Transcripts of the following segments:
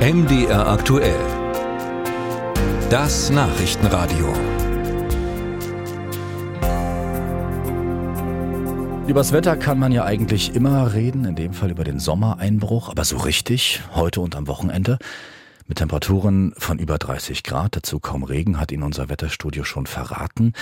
MDR aktuell. Das Nachrichtenradio. Übers Wetter kann man ja eigentlich immer reden, in dem Fall über den Sommereinbruch, aber so richtig, heute und am Wochenende. Mit Temperaturen von über 30 Grad, dazu kaum Regen, hat Ihnen unser Wetterstudio schon verraten.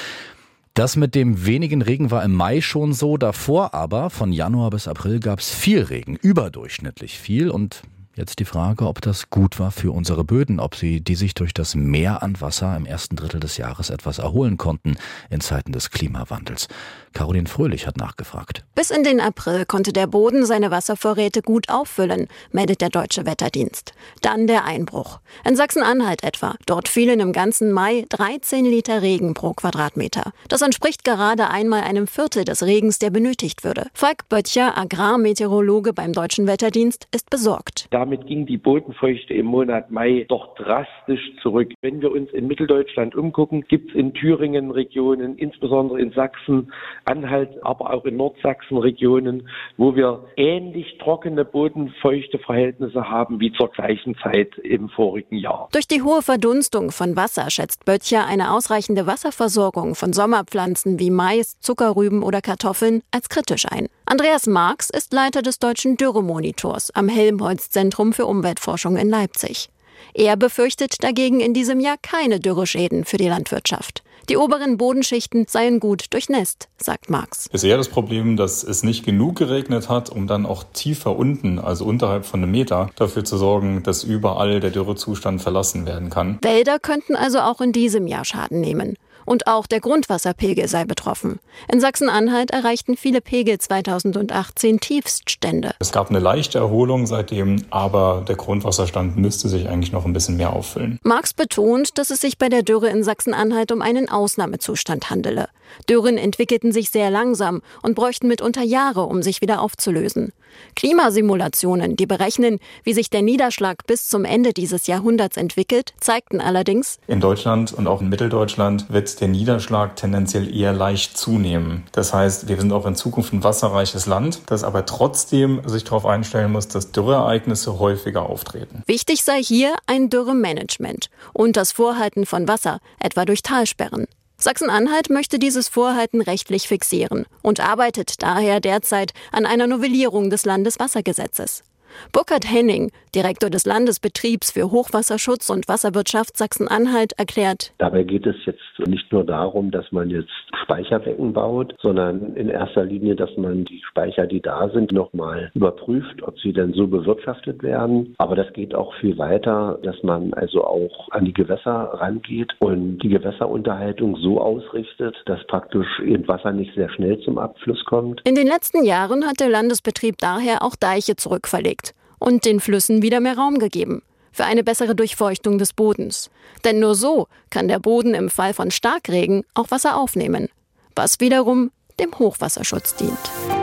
Das mit dem wenigen Regen war im Mai schon so, davor aber von Januar bis April gab es viel Regen, überdurchschnittlich viel und Jetzt die Frage, ob das gut war für unsere Böden, ob sie, die sich durch das Mehr an Wasser im ersten Drittel des Jahres etwas erholen konnten in Zeiten des Klimawandels. Caroline Fröhlich hat nachgefragt. Bis in den April konnte der Boden seine Wasservorräte gut auffüllen, meldet der Deutsche Wetterdienst. Dann der Einbruch. In Sachsen-Anhalt etwa. Dort fielen im ganzen Mai 13 Liter Regen pro Quadratmeter. Das entspricht gerade einmal einem Viertel des Regens, der benötigt würde. Falk Böttcher, Agrarmeteorologe beim Deutschen Wetterdienst, ist besorgt. Da damit ging die Bodenfeuchte im Monat Mai doch drastisch zurück. Wenn wir uns in Mitteldeutschland umgucken, gibt es in Thüringen Regionen, insbesondere in Sachsen, Anhalt, aber auch in Nordsachsen Regionen, wo wir ähnlich trockene Bodenfeuchteverhältnisse haben wie zur gleichen Zeit im vorigen Jahr. Durch die hohe Verdunstung von Wasser schätzt Böttcher eine ausreichende Wasserversorgung von Sommerpflanzen wie Mais, Zuckerrüben oder Kartoffeln als kritisch ein. Andreas Marx ist Leiter des deutschen Dürremonitors am Helmholtz-Zentrum Zentrum für Umweltforschung in Leipzig. Er befürchtet dagegen in diesem Jahr keine Dürreschäden für die Landwirtschaft. Die oberen Bodenschichten seien gut durchnässt, sagt Marx. Es ist eher das Problem, dass es nicht genug geregnet hat, um dann auch tiefer unten, also unterhalb von einem Meter, dafür zu sorgen, dass überall der Dürrezustand verlassen werden kann. Wälder könnten also auch in diesem Jahr Schaden nehmen. Und auch der Grundwasserpegel sei betroffen. In Sachsen-Anhalt erreichten viele Pegel 2018 Tiefststände. Es gab eine leichte Erholung seitdem, aber der Grundwasserstand müsste sich eigentlich noch ein bisschen mehr auffüllen. Marx betont, dass es sich bei der Dürre in Sachsen-Anhalt um einen Ausnahmezustand handele. Dürren entwickelten sich sehr langsam und bräuchten mitunter Jahre, um sich wieder aufzulösen. Klimasimulationen, die berechnen, wie sich der Niederschlag bis zum Ende dieses Jahrhunderts entwickelt, zeigten allerdings, in Deutschland und auch in Mitteldeutschland der Niederschlag tendenziell eher leicht zunehmen. Das heißt, wir sind auch in Zukunft ein wasserreiches Land, das aber trotzdem sich darauf einstellen muss, dass Dürreereignisse häufiger auftreten. Wichtig sei hier ein Dürremanagement und das Vorhalten von Wasser, etwa durch Talsperren. Sachsen-Anhalt möchte dieses Vorhalten rechtlich fixieren und arbeitet daher derzeit an einer Novellierung des Landeswassergesetzes. Burkhard Henning, Direktor des Landesbetriebs für Hochwasserschutz und Wasserwirtschaft Sachsen-Anhalt, erklärt. Dabei geht es jetzt nicht nur darum, dass man jetzt Speicherbecken baut, sondern in erster Linie, dass man die Speicher, die da sind, nochmal überprüft, ob sie denn so bewirtschaftet werden. Aber das geht auch viel weiter, dass man also auch an die Gewässer rangeht und die Gewässerunterhaltung so ausrichtet, dass praktisch eben Wasser nicht sehr schnell zum Abfluss kommt. In den letzten Jahren hat der Landesbetrieb daher auch Deiche zurückverlegt und den Flüssen wieder mehr Raum gegeben für eine bessere Durchfeuchtung des Bodens. Denn nur so kann der Boden im Fall von Starkregen auch Wasser aufnehmen, was wiederum dem Hochwasserschutz dient.